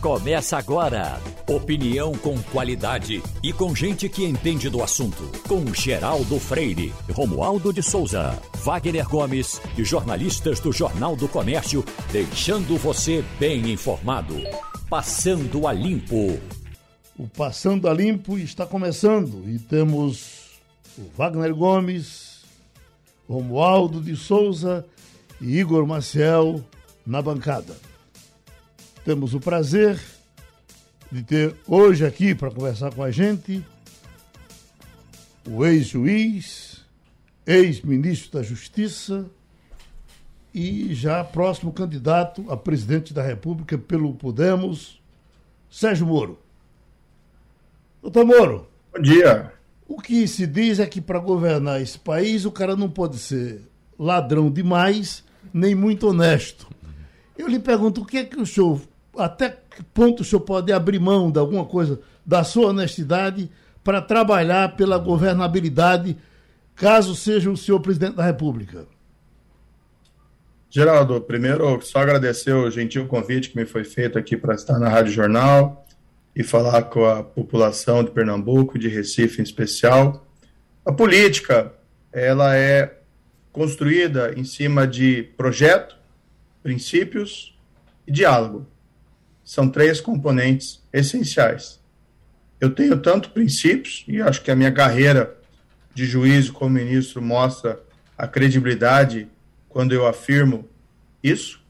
Começa agora. Opinião com qualidade e com gente que entende do assunto. Com Geraldo Freire, Romualdo de Souza, Wagner Gomes e jornalistas do Jornal do Comércio, deixando você bem informado. Passando a Limpo. O Passando a Limpo está começando e temos o Wagner Gomes, Romualdo de Souza e Igor Maciel na bancada. Temos o prazer de ter hoje aqui para conversar com a gente o ex-juiz, ex-ministro da Justiça e já próximo candidato a presidente da República pelo Podemos, Sérgio Moro. Doutor Moro. Bom dia. O que se diz é que para governar esse país o cara não pode ser ladrão demais, nem muito honesto. Eu lhe pergunto o que é que o senhor até que ponto o senhor pode abrir mão de alguma coisa da sua honestidade para trabalhar pela governabilidade, caso seja o senhor presidente da República? Geraldo, primeiro, só agradecer o gentil convite que me foi feito aqui para estar na Rádio Jornal e falar com a população de Pernambuco, de Recife em especial. A política, ela é construída em cima de projeto, princípios e diálogo são três componentes essenciais. Eu tenho tanto princípios, e acho que a minha carreira de juiz como ministro mostra a credibilidade quando eu afirmo isso.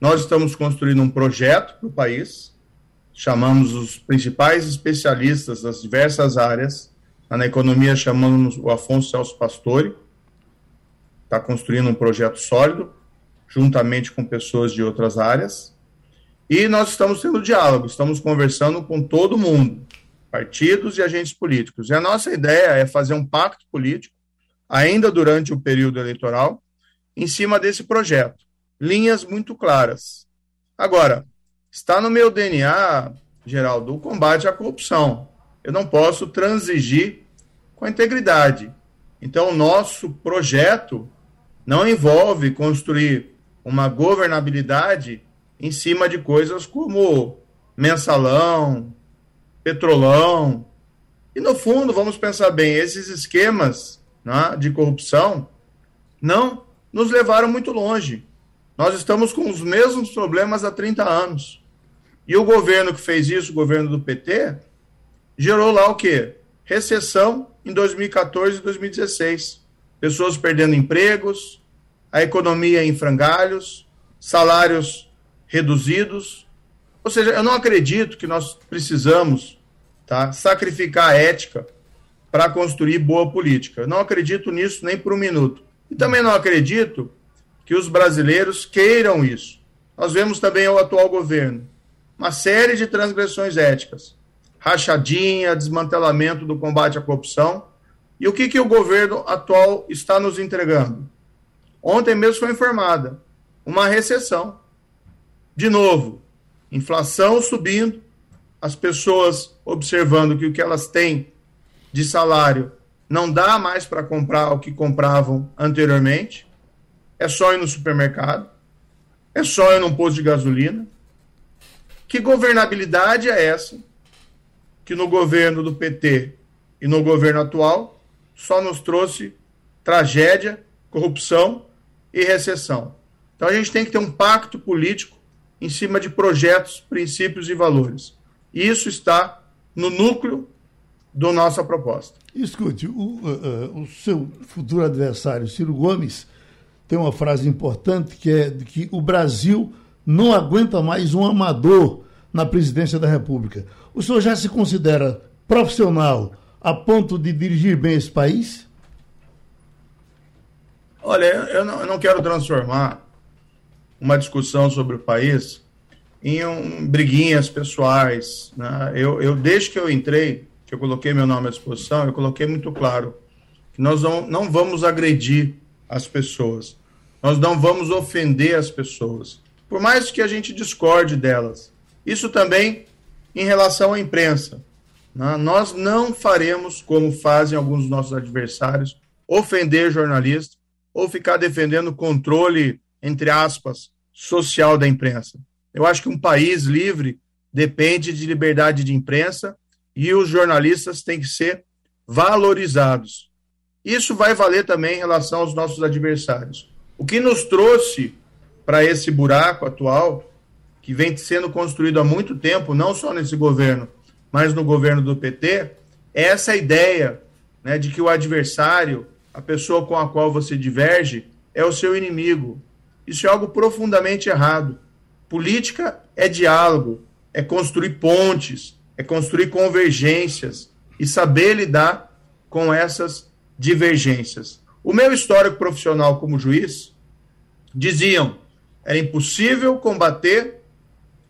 Nós estamos construindo um projeto para o país, chamamos os principais especialistas das diversas áreas, na economia chamamos o Afonso Celso Pastore, está construindo um projeto sólido, juntamente com pessoas de outras áreas, e nós estamos tendo diálogo, estamos conversando com todo mundo, partidos e agentes políticos. E a nossa ideia é fazer um pacto político, ainda durante o período eleitoral, em cima desse projeto. Linhas muito claras. Agora, está no meu DNA, Geraldo, o combate à corrupção. Eu não posso transigir com a integridade. Então, o nosso projeto não envolve construir uma governabilidade em cima de coisas como mensalão, petrolão. E no fundo, vamos pensar bem, esses esquemas né, de corrupção não nos levaram muito longe. Nós estamos com os mesmos problemas há 30 anos. E o governo que fez isso, o governo do PT, gerou lá o quê? Recessão em 2014 e 2016. Pessoas perdendo empregos, a economia em frangalhos, salários reduzidos. Ou seja, eu não acredito que nós precisamos tá, sacrificar a ética para construir boa política. Eu não acredito nisso nem por um minuto. E também não acredito que os brasileiros queiram isso. Nós vemos também o atual governo uma série de transgressões éticas, rachadinha, desmantelamento do combate à corrupção. E o que, que o governo atual está nos entregando? Ontem mesmo foi informada uma recessão. De novo, inflação subindo, as pessoas observando que o que elas têm de salário não dá mais para comprar o que compravam anteriormente, é só ir no supermercado, é só ir num posto de gasolina. Que governabilidade é essa que no governo do PT e no governo atual só nos trouxe tragédia, corrupção e recessão? Então a gente tem que ter um pacto político em cima de projetos, princípios e valores. Isso está no núcleo da nossa proposta. Escute, o, uh, o seu futuro adversário, Ciro Gomes, tem uma frase importante que é de que o Brasil não aguenta mais um amador na presidência da República. O senhor já se considera profissional a ponto de dirigir bem esse país? Olha, eu não, eu não quero transformar uma discussão sobre o país em um, briguinhas pessoais. Né? Eu, eu, desde que eu entrei, que eu coloquei meu nome à disposição, eu coloquei muito claro que nós não, não vamos agredir as pessoas, nós não vamos ofender as pessoas, por mais que a gente discorde delas. Isso também em relação à imprensa. Né? Nós não faremos, como fazem alguns dos nossos adversários, ofender jornalistas ou ficar defendendo controle, entre aspas, social da imprensa. Eu acho que um país livre depende de liberdade de imprensa e os jornalistas têm que ser valorizados. Isso vai valer também em relação aos nossos adversários. O que nos trouxe para esse buraco atual, que vem sendo construído há muito tempo, não só nesse governo, mas no governo do PT, é essa ideia né, de que o adversário, a pessoa com a qual você diverge, é o seu inimigo. Isso é algo profundamente errado. Política é diálogo, é construir pontes, é construir convergências e saber lidar com essas divergências. O meu histórico profissional como juiz diziam era impossível combater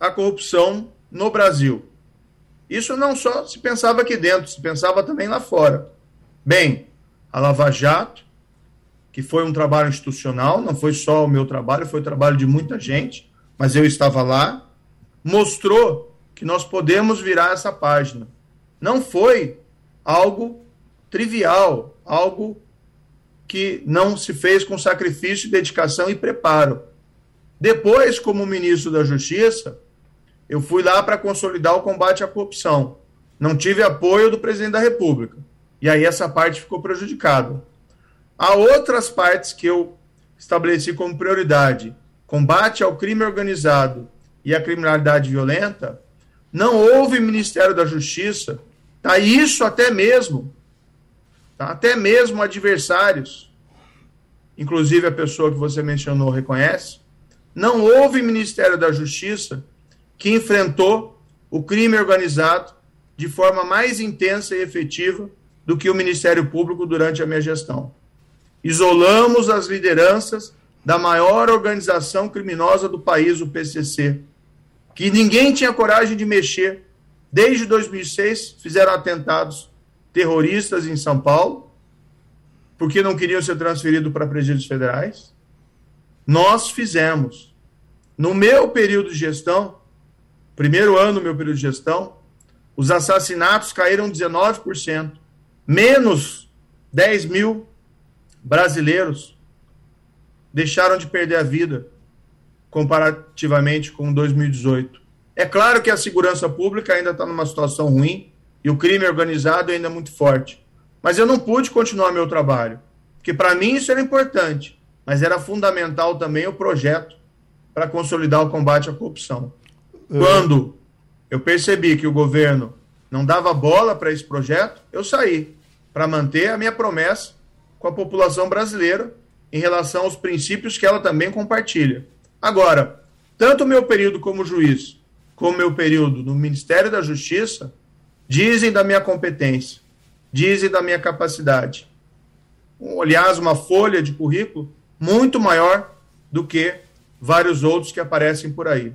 a corrupção no Brasil. Isso não só se pensava aqui dentro, se pensava também lá fora. Bem, a Lava Jato, que foi um trabalho institucional, não foi só o meu trabalho, foi o trabalho de muita gente, mas eu estava lá, mostrou que nós podemos virar essa página. Não foi algo trivial, algo que não se fez com sacrifício, dedicação e preparo. Depois, como ministro da Justiça, eu fui lá para consolidar o combate à corrupção. Não tive apoio do presidente da República. E aí essa parte ficou prejudicada. Há outras partes que eu estabeleci como prioridade: combate ao crime organizado e à criminalidade violenta. Não houve Ministério da Justiça. Tá isso até mesmo, tá? até mesmo adversários, inclusive a pessoa que você mencionou reconhece. Não houve Ministério da Justiça que enfrentou o crime organizado de forma mais intensa e efetiva do que o Ministério Público durante a minha gestão. Isolamos as lideranças da maior organização criminosa do país, o PCC, que ninguém tinha coragem de mexer. Desde 2006, fizeram atentados terroristas em São Paulo, porque não queriam ser transferidos para presídios federais. Nós fizemos. No meu período de gestão, primeiro ano do meu período de gestão, os assassinatos caíram 19%. Menos 10 mil brasileiros deixaram de perder a vida comparativamente com 2018. É claro que a segurança pública ainda está numa situação ruim e o crime organizado ainda é muito forte. Mas eu não pude continuar meu trabalho, porque para mim isso era importante, mas era fundamental também o projeto para consolidar o combate à corrupção. Quando eu percebi que o governo não dava bola para esse projeto, eu saí para manter a minha promessa com a população brasileira em relação aos princípios que ela também compartilha. Agora, tanto o meu período como juiz, como meu período no Ministério da Justiça, dizem da minha competência, dizem da minha capacidade. Aliás, uma folha de currículo muito maior do que vários outros que aparecem por aí.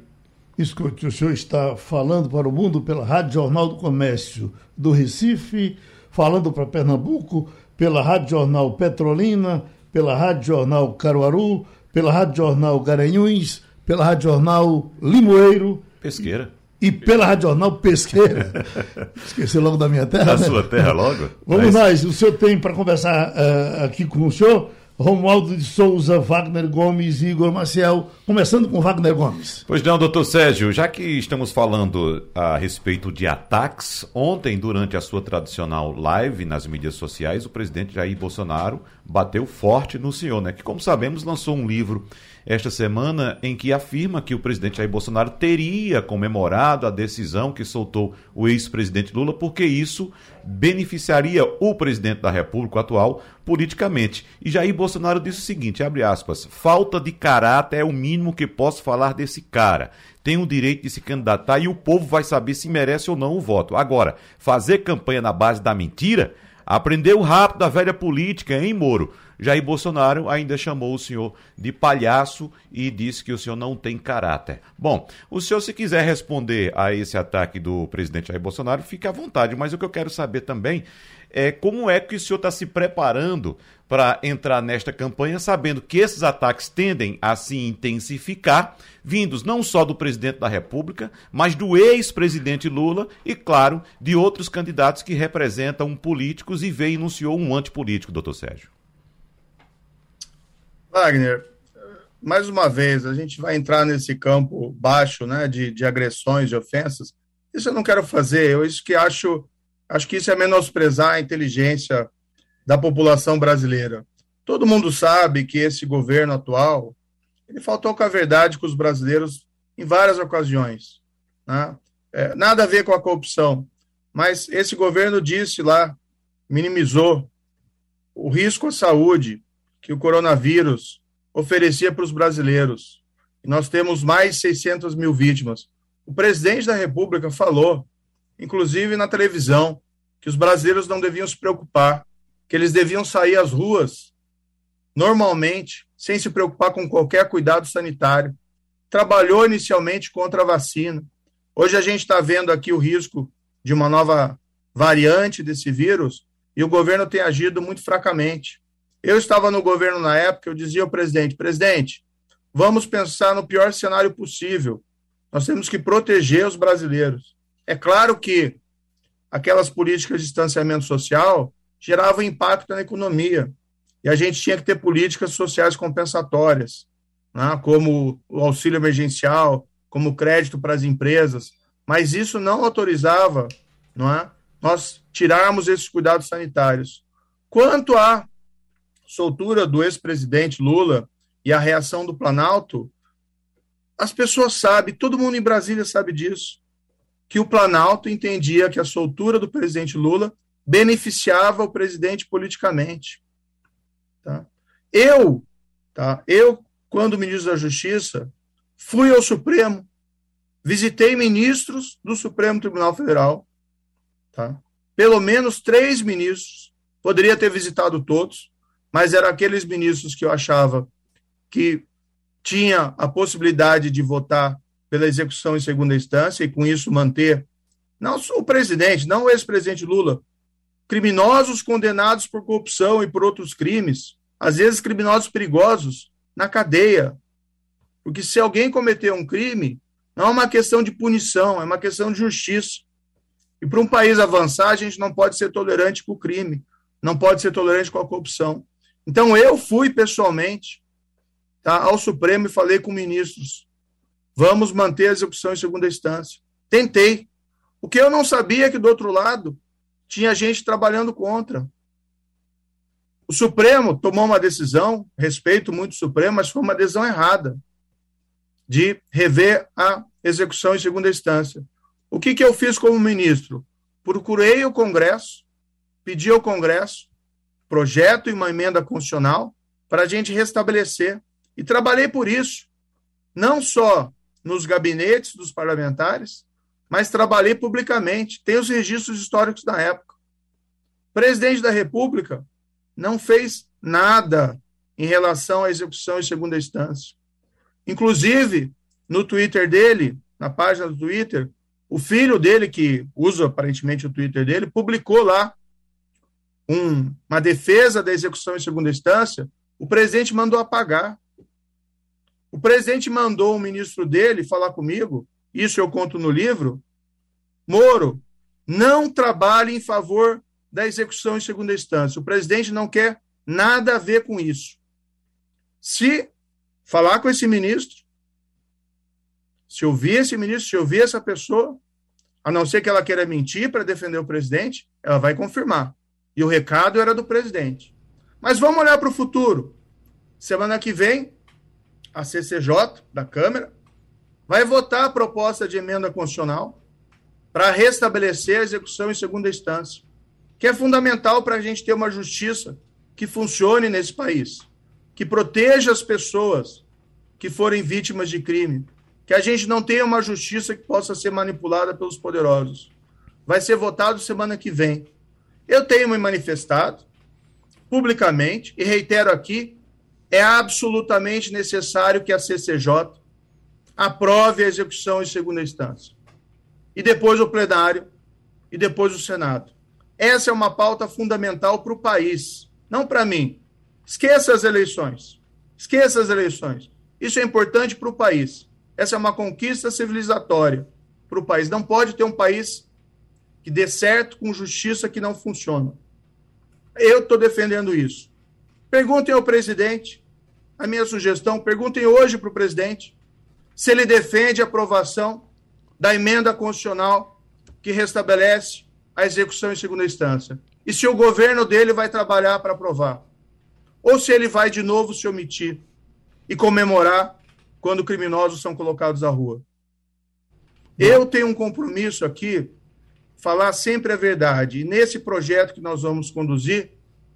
Escute, o senhor está falando para o mundo pela Rádio Jornal do Comércio do Recife, falando para Pernambuco pela Rádio Jornal Petrolina, pela Rádio Jornal Caruaru, pela Rádio Jornal Garanhuns, pela Rádio Jornal Limoeiro. Pesqueira. E, e pela Rádio Jornal Pesqueira. Esqueci logo da minha terra. Da né? sua terra logo? Vamos Mas... nós, o senhor tem para conversar uh, aqui com o senhor Romualdo de Souza, Wagner Gomes e Igor Maciel. Começando com Wagner Gomes. Pois não, doutor Sérgio, já que estamos falando a respeito de ataques, ontem, durante a sua tradicional live nas mídias sociais, o presidente Jair Bolsonaro bateu forte no senhor, né? Que, como sabemos, lançou um livro esta semana em que afirma que o presidente Jair Bolsonaro teria comemorado a decisão que soltou o ex-presidente Lula, porque isso beneficiaria o presidente da República atual politicamente. E Jair Bolsonaro disse o seguinte, abre aspas, falta de caráter é o mínimo que posso falar desse cara. Tem o direito de se candidatar e o povo vai saber se merece ou não o voto. Agora, fazer campanha na base da mentira, aprendeu rápido a velha política, hein, Moro? Jair Bolsonaro ainda chamou o senhor de palhaço e disse que o senhor não tem caráter. Bom, o senhor, se quiser responder a esse ataque do presidente Jair Bolsonaro, fique à vontade, mas o que eu quero saber também é como é que o senhor está se preparando para entrar nesta campanha, sabendo que esses ataques tendem a se intensificar, vindos não só do presidente da República, mas do ex-presidente Lula e, claro, de outros candidatos que representam políticos e veio enunciou um antipolítico, doutor Sérgio. Wagner, mais uma vez, a gente vai entrar nesse campo baixo, né, de, de agressões, de ofensas. Isso eu não quero fazer. Eu isso que acho, acho que isso é menosprezar a inteligência da população brasileira. Todo mundo sabe que esse governo atual ele faltou com a verdade com os brasileiros em várias ocasiões. Né? É, nada a ver com a corrupção, mas esse governo disse lá, minimizou o risco à saúde que o coronavírus oferecia para os brasileiros. E nós temos mais de 600 mil vítimas. O presidente da República falou, inclusive na televisão, que os brasileiros não deviam se preocupar, que eles deviam sair às ruas normalmente, sem se preocupar com qualquer cuidado sanitário. Trabalhou inicialmente contra a vacina. Hoje a gente está vendo aqui o risco de uma nova variante desse vírus e o governo tem agido muito fracamente. Eu estava no governo na época, eu dizia ao presidente: presidente, vamos pensar no pior cenário possível. Nós temos que proteger os brasileiros. É claro que aquelas políticas de distanciamento social geravam impacto na economia. E a gente tinha que ter políticas sociais compensatórias, né, como o auxílio emergencial, como crédito para as empresas. Mas isso não autorizava não é, nós tirarmos esses cuidados sanitários. Quanto à soltura do ex-presidente Lula e a reação do Planalto, as pessoas sabem, todo mundo em Brasília sabe disso, que o Planalto entendia que a soltura do presidente Lula beneficiava o presidente politicamente. Tá? Eu, tá? eu, quando ministro da Justiça, fui ao Supremo, visitei ministros do Supremo Tribunal Federal, tá? pelo menos três ministros, poderia ter visitado todos, mas eram aqueles ministros que eu achava que tinha a possibilidade de votar pela execução em segunda instância e com isso manter não o presidente, não o ex-presidente Lula, criminosos condenados por corrupção e por outros crimes, às vezes criminosos perigosos na cadeia. Porque se alguém cometer um crime, não é uma questão de punição, é uma questão de justiça. E para um país avançar, a gente não pode ser tolerante com o crime, não pode ser tolerante com a corrupção. Então, eu fui pessoalmente tá, ao Supremo e falei com ministros: vamos manter a execução em segunda instância. Tentei. O que eu não sabia é que do outro lado tinha gente trabalhando contra. O Supremo tomou uma decisão, respeito muito o Supremo, mas foi uma decisão errada de rever a execução em segunda instância. O que, que eu fiz como ministro? Procurei o Congresso, pedi ao Congresso projeto e uma emenda constitucional para a gente restabelecer. E trabalhei por isso, não só nos gabinetes dos parlamentares, mas trabalhei publicamente. Tem os registros históricos da época. O presidente da República não fez nada em relação à execução em segunda instância. Inclusive, no Twitter dele, na página do Twitter, o filho dele, que usa aparentemente o Twitter dele, publicou lá um, uma defesa da execução em segunda instância, o presidente mandou apagar. O presidente mandou o ministro dele falar comigo, isso eu conto no livro. Moro, não trabalhe em favor da execução em segunda instância. O presidente não quer nada a ver com isso. Se falar com esse ministro, se ouvir esse ministro, se ouvir essa pessoa, a não ser que ela queira mentir para defender o presidente, ela vai confirmar. E o recado era do presidente. Mas vamos olhar para o futuro. Semana que vem, a CCJ da Câmara vai votar a proposta de emenda constitucional para restabelecer a execução em segunda instância, que é fundamental para a gente ter uma justiça que funcione nesse país, que proteja as pessoas que forem vítimas de crime, que a gente não tenha uma justiça que possa ser manipulada pelos poderosos. Vai ser votado semana que vem. Eu tenho me manifestado publicamente e reitero aqui: é absolutamente necessário que a CCJ aprove a execução em segunda instância. E depois o plenário, e depois o Senado. Essa é uma pauta fundamental para o país, não para mim. Esqueça as eleições. Esqueça as eleições. Isso é importante para o país. Essa é uma conquista civilizatória para o país. Não pode ter um país que dê certo com justiça que não funciona. Eu estou defendendo isso. Perguntem ao presidente a minha sugestão, perguntem hoje para o presidente se ele defende a aprovação da emenda constitucional que restabelece a execução em segunda instância. E se o governo dele vai trabalhar para aprovar. Ou se ele vai de novo se omitir e comemorar quando criminosos são colocados à rua. Eu tenho um compromisso aqui, falar sempre a verdade. E nesse projeto que nós vamos conduzir,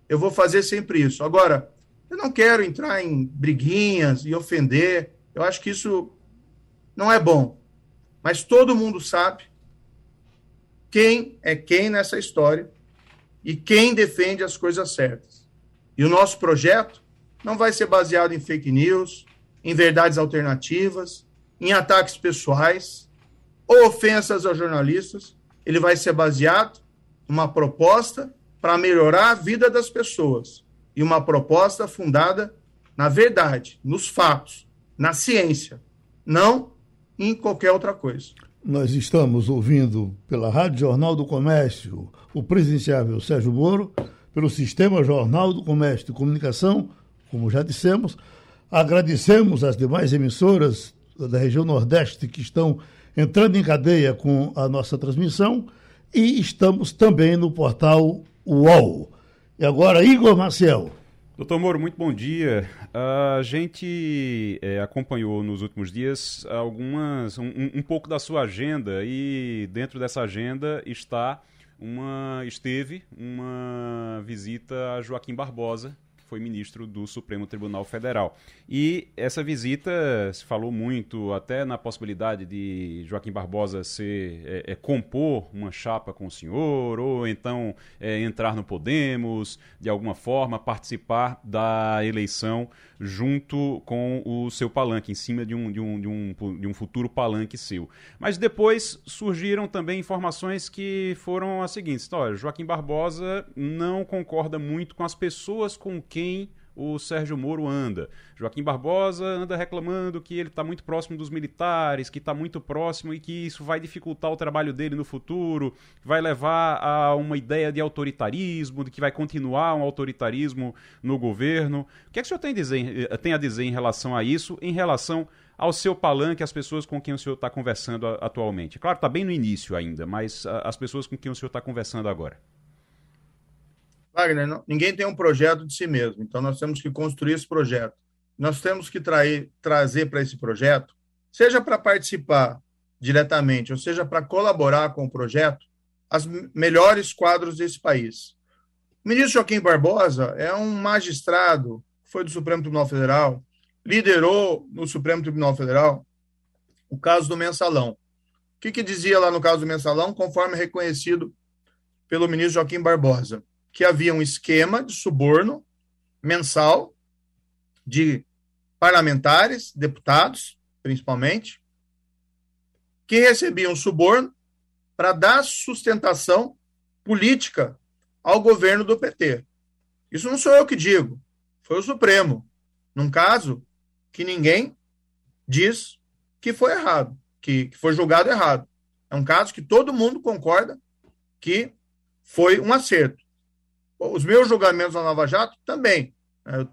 eu vou fazer sempre isso. Agora, eu não quero entrar em briguinhas e ofender. Eu acho que isso não é bom. Mas todo mundo sabe quem é quem nessa história e quem defende as coisas certas. E o nosso projeto não vai ser baseado em fake news, em verdades alternativas, em ataques pessoais ou ofensas a jornalistas. Ele vai ser baseado numa proposta para melhorar a vida das pessoas e uma proposta fundada na verdade, nos fatos, na ciência, não em qualquer outra coisa. Nós estamos ouvindo pela Rádio Jornal do Comércio o presidenciável Sérgio Moro, pelo Sistema Jornal do Comércio de Comunicação, como já dissemos. Agradecemos as demais emissoras da região Nordeste que estão entrando em cadeia com a nossa transmissão e estamos também no portal UOL. E agora, Igor Maciel. Doutor Moro, muito bom dia. A gente é, acompanhou nos últimos dias algumas um, um, pouco da sua agenda e dentro dessa agenda está uma esteve uma visita a Joaquim Barbosa, foi ministro do Supremo Tribunal Federal. E essa visita se falou muito até na possibilidade de Joaquim Barbosa ser é, é, compor uma chapa com o senhor, ou então é, entrar no Podemos, de alguma forma participar da eleição junto com o seu palanque, em cima de um, de um, de um, de um futuro palanque seu. Mas depois surgiram também informações que foram as seguintes: olha, Joaquim Barbosa não concorda muito com as pessoas com quem o Sérgio Moro anda. Joaquim Barbosa anda reclamando que ele está muito próximo dos militares, que está muito próximo e que isso vai dificultar o trabalho dele no futuro, vai levar a uma ideia de autoritarismo, de que vai continuar um autoritarismo no governo. O que é que o senhor tem a dizer, tem a, dizer em relação a isso, em relação ao seu palanque, as pessoas com quem o senhor está conversando atualmente? Claro, está bem no início ainda, mas as pessoas com quem o senhor está conversando agora. Wagner, não, ninguém tem um projeto de si mesmo, então nós temos que construir esse projeto. Nós temos que trair, trazer para esse projeto, seja para participar diretamente, ou seja para colaborar com o projeto, as melhores quadros desse país. O ministro Joaquim Barbosa é um magistrado, foi do Supremo Tribunal Federal, liderou no Supremo Tribunal Federal o caso do mensalão. O que, que dizia lá no caso do mensalão, conforme reconhecido pelo ministro Joaquim Barbosa? Que havia um esquema de suborno mensal de parlamentares, deputados, principalmente, que recebiam suborno para dar sustentação política ao governo do PT. Isso não sou eu que digo, foi o Supremo, num caso que ninguém diz que foi errado, que, que foi julgado errado. É um caso que todo mundo concorda que foi um acerto. Os meus julgamentos na Nova Jato também. Né? Eu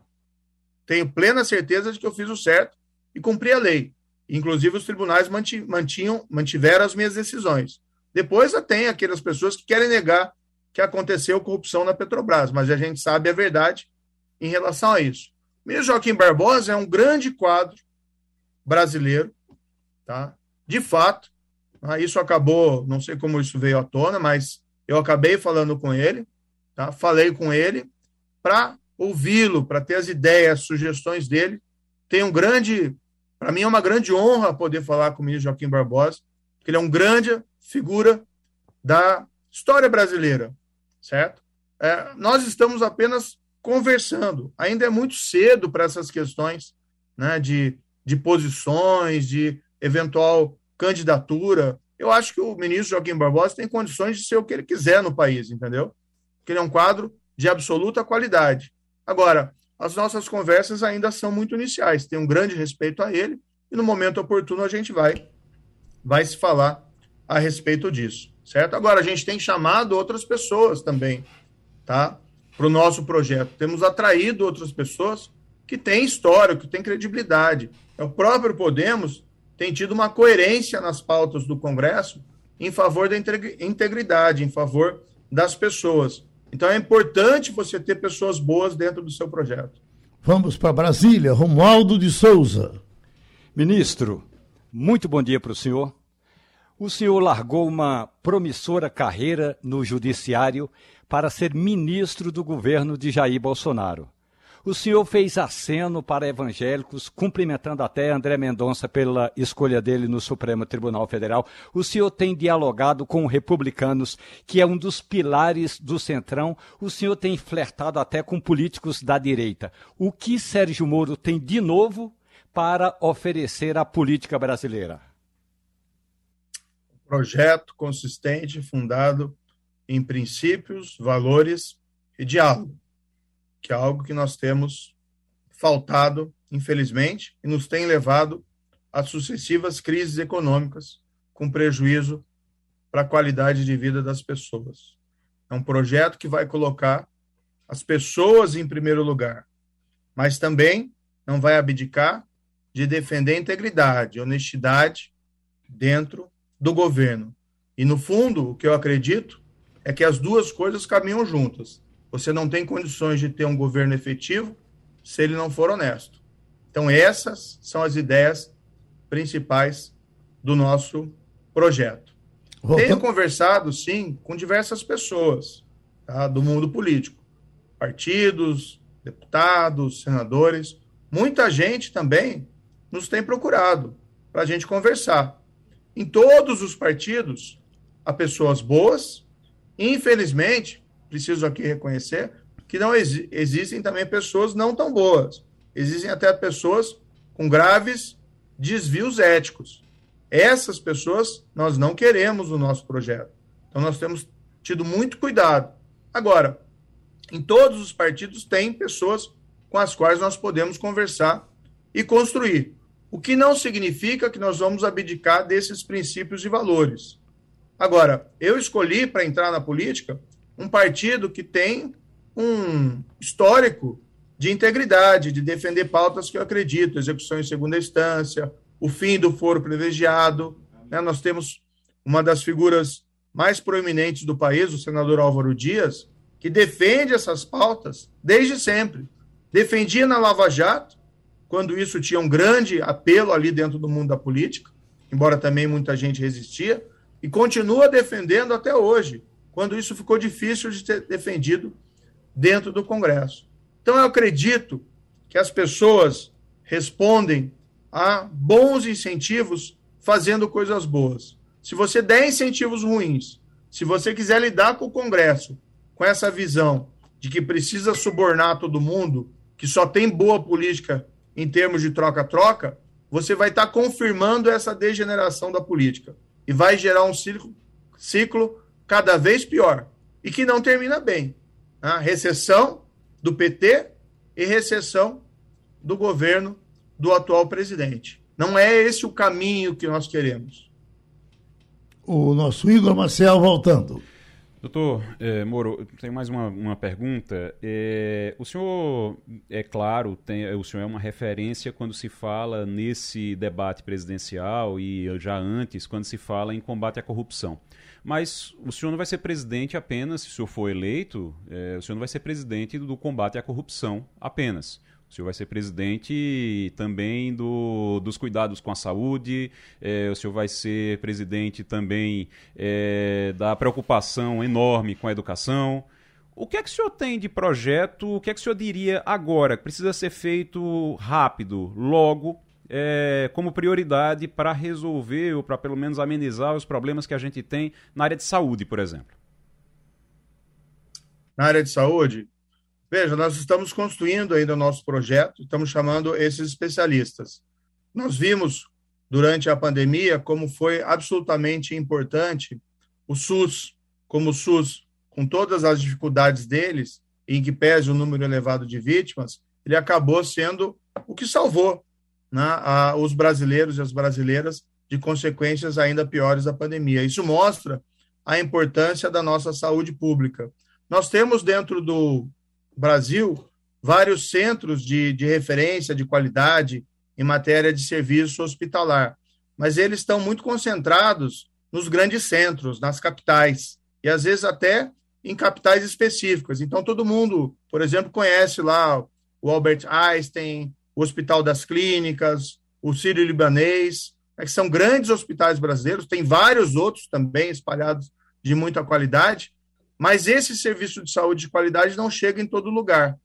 tenho plena certeza de que eu fiz o certo e cumpri a lei. Inclusive, os tribunais mantinham, mantiveram as minhas decisões. Depois tem aquelas pessoas que querem negar que aconteceu corrupção na Petrobras, mas a gente sabe a verdade em relação a isso. O ministro Joaquim Barbosa é um grande quadro brasileiro, tá? De fato, tá? isso acabou, não sei como isso veio à tona, mas eu acabei falando com ele. Tá? Falei com ele para ouvi-lo, para ter as ideias, as sugestões dele. Tem um grande, para mim é uma grande honra poder falar com o ministro Joaquim Barbosa, porque ele é um grande figura da história brasileira, certo? É, nós estamos apenas conversando. Ainda é muito cedo para essas questões né, de, de posições, de eventual candidatura. Eu acho que o ministro Joaquim Barbosa tem condições de ser o que ele quiser no país, entendeu? Que ele é um quadro de absoluta qualidade. Agora, as nossas conversas ainda são muito iniciais, tem um grande respeito a ele, e no momento oportuno a gente vai, vai se falar a respeito disso, certo? Agora, a gente tem chamado outras pessoas também, tá? Para o nosso projeto. Temos atraído outras pessoas que tem história, que tem credibilidade. É o próprio Podemos tem tido uma coerência nas pautas do Congresso em favor da integridade, em favor das pessoas. Então é importante você ter pessoas boas dentro do seu projeto. Vamos para Brasília, Romualdo de Souza. Ministro, muito bom dia para o senhor. O senhor largou uma promissora carreira no judiciário para ser ministro do governo de Jair Bolsonaro. O senhor fez aceno para evangélicos, cumprimentando até André Mendonça pela escolha dele no Supremo Tribunal Federal. O senhor tem dialogado com republicanos, que é um dos pilares do Centrão. O senhor tem flertado até com políticos da direita. O que Sérgio Moro tem de novo para oferecer à política brasileira? Projeto consistente, fundado em princípios, valores e diálogo que é algo que nós temos faltado, infelizmente, e nos tem levado a sucessivas crises econômicas com prejuízo para a qualidade de vida das pessoas. É um projeto que vai colocar as pessoas em primeiro lugar, mas também não vai abdicar de defender a integridade, honestidade dentro do governo. E, no fundo, o que eu acredito é que as duas coisas caminham juntas. Você não tem condições de ter um governo efetivo se ele não for honesto. Então, essas são as ideias principais do nosso projeto. Tenho conversado, sim, com diversas pessoas tá, do mundo político, partidos, deputados, senadores. Muita gente também nos tem procurado para a gente conversar. Em todos os partidos, há pessoas boas. Infelizmente, preciso aqui reconhecer que não ex existem também pessoas não tão boas. Existem até pessoas com graves desvios éticos. Essas pessoas nós não queremos no nosso projeto. Então nós temos tido muito cuidado. Agora, em todos os partidos tem pessoas com as quais nós podemos conversar e construir. O que não significa que nós vamos abdicar desses princípios e valores. Agora, eu escolhi para entrar na política um partido que tem um histórico de integridade, de defender pautas que eu acredito, execução em segunda instância, o fim do foro privilegiado. Né? Nós temos uma das figuras mais proeminentes do país, o senador Álvaro Dias, que defende essas pautas desde sempre. Defendia na Lava Jato, quando isso tinha um grande apelo ali dentro do mundo da política, embora também muita gente resistia, e continua defendendo até hoje quando isso ficou difícil de ser defendido dentro do Congresso. Então, eu acredito que as pessoas respondem a bons incentivos fazendo coisas boas. Se você der incentivos ruins, se você quiser lidar com o Congresso com essa visão de que precisa subornar todo mundo, que só tem boa política em termos de troca-troca, você vai estar confirmando essa degeneração da política e vai gerar um ciclo, ciclo cada vez pior e que não termina bem. A né? recessão do PT e recessão do governo do atual presidente. Não é esse o caminho que nós queremos. O nosso Igor Marcel voltando. Doutor é, Moro, tem mais uma, uma pergunta. É, o senhor, é claro, tem, o senhor é uma referência quando se fala nesse debate presidencial e já antes, quando se fala em combate à corrupção. Mas o senhor não vai ser presidente apenas, se o senhor for eleito, é, o senhor não vai ser presidente do combate à corrupção apenas. O senhor vai ser presidente também do, dos cuidados com a saúde, é, o senhor vai ser presidente também é, da preocupação enorme com a educação. O que é que o senhor tem de projeto? O que é que o senhor diria agora precisa ser feito rápido, logo, é, como prioridade para resolver ou para pelo menos amenizar os problemas que a gente tem na área de saúde, por exemplo? Na área de saúde, veja, nós estamos construindo ainda o nosso projeto, estamos chamando esses especialistas. Nós vimos durante a pandemia como foi absolutamente importante o SUS, como o SUS, com todas as dificuldades deles, em que pese o número elevado de vítimas, ele acabou sendo o que salvou né, a, os brasileiros e as brasileiras de consequências ainda piores da pandemia. Isso mostra a importância da nossa saúde pública. Nós temos dentro do Brasil vários centros de, de referência, de qualidade em matéria de serviço hospitalar, mas eles estão muito concentrados nos grandes centros, nas capitais, e às vezes até em capitais específicas. Então, todo mundo, por exemplo, conhece lá o Albert Einstein, o Hospital das Clínicas, o Sírio-Libanês, né, que são grandes hospitais brasileiros, tem vários outros também espalhados de muita qualidade, mas esse serviço de saúde de qualidade não chega em todo lugar,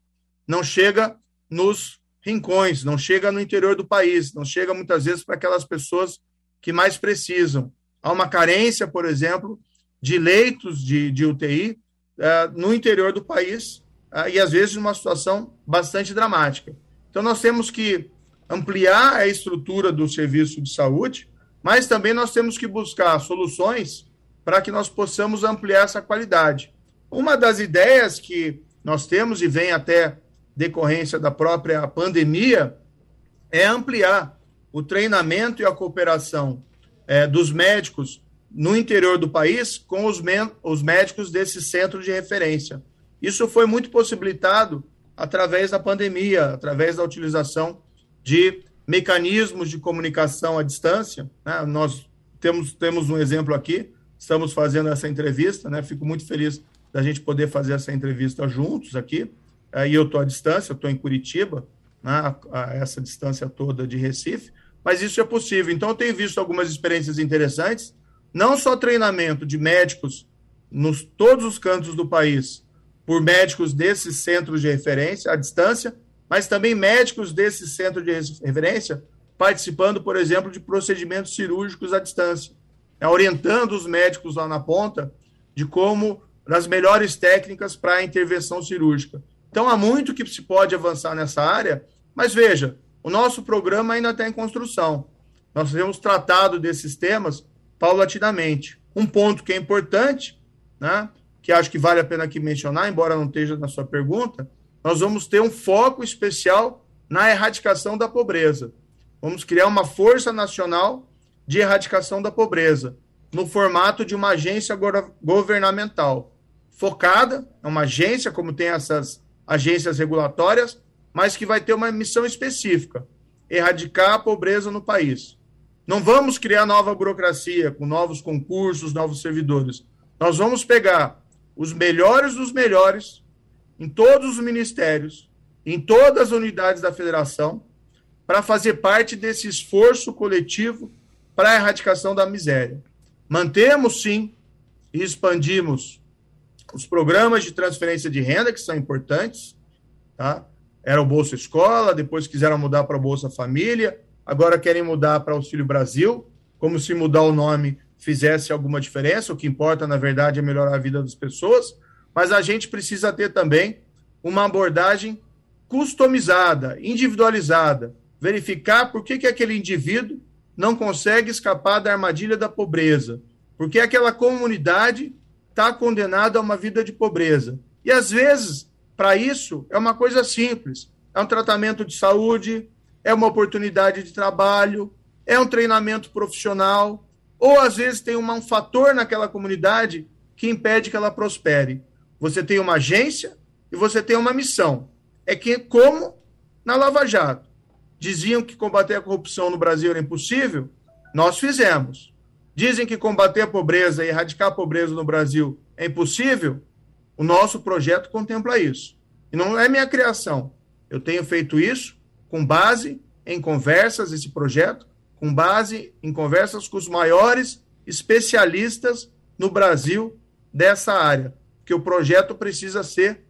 não chega nos rincões, não chega no interior do país, não chega muitas vezes para aquelas pessoas que mais precisam. Há uma carência, por exemplo, de leitos de, de UTI uh, no interior do país uh, e, às vezes, numa situação bastante dramática. Então, nós temos que ampliar a estrutura do serviço de saúde, mas também nós temos que buscar soluções para que nós possamos ampliar essa qualidade. Uma das ideias que nós temos e vem até decorrência da própria pandemia é ampliar o treinamento e a cooperação é, dos médicos no interior do país com os, os médicos desse centro de referência. Isso foi muito possibilitado através da pandemia, através da utilização de mecanismos de comunicação à distância. Né? Nós temos, temos um exemplo aqui, estamos fazendo essa entrevista, né? fico muito feliz da gente poder fazer essa entrevista juntos aqui. E eu estou à distância, estou em Curitiba, né? a, essa distância toda de Recife, mas isso é possível. Então, eu tenho visto algumas experiências interessantes não só treinamento de médicos nos todos os cantos do país, por médicos desses centros de referência à distância, mas também médicos desse centro de referência participando, por exemplo, de procedimentos cirúrgicos à distância, né, orientando os médicos lá na ponta de como das melhores técnicas para a intervenção cirúrgica. Então há muito que se pode avançar nessa área, mas veja, o nosso programa ainda está em construção. Nós temos tratado desses temas paulatinamente. Um ponto que é importante, né, que acho que vale a pena aqui mencionar, embora não esteja na sua pergunta, nós vamos ter um foco especial na erradicação da pobreza. Vamos criar uma força nacional de erradicação da pobreza, no formato de uma agência governamental, focada, é uma agência, como tem essas agências regulatórias, mas que vai ter uma missão específica: erradicar a pobreza no país. Não vamos criar nova burocracia com novos concursos, novos servidores. Nós vamos pegar os melhores dos melhores em todos os ministérios, em todas as unidades da federação, para fazer parte desse esforço coletivo para a erradicação da miséria. Mantemos, sim, e expandimos os programas de transferência de renda, que são importantes. Tá? Era o Bolsa Escola, depois quiseram mudar para o Bolsa Família, agora querem mudar para Auxílio Brasil, como se mudar o nome fizesse alguma diferença. O que importa, na verdade, é melhorar a vida das pessoas. Mas a gente precisa ter também uma abordagem customizada, individualizada, verificar por que, que aquele indivíduo não consegue escapar da armadilha da pobreza, porque aquela comunidade está condenada a uma vida de pobreza. E às vezes, para isso, é uma coisa simples: é um tratamento de saúde, é uma oportunidade de trabalho, é um treinamento profissional, ou às vezes tem um fator naquela comunidade que impede que ela prospere. Você tem uma agência e você tem uma missão. É que como na Lava Jato diziam que combater a corrupção no Brasil era impossível, nós fizemos. Dizem que combater a pobreza e erradicar a pobreza no Brasil é impossível, o nosso projeto contempla isso. E não é minha criação. Eu tenho feito isso com base em conversas, esse projeto, com base em conversas com os maiores especialistas no Brasil dessa área, que o projeto precisa ser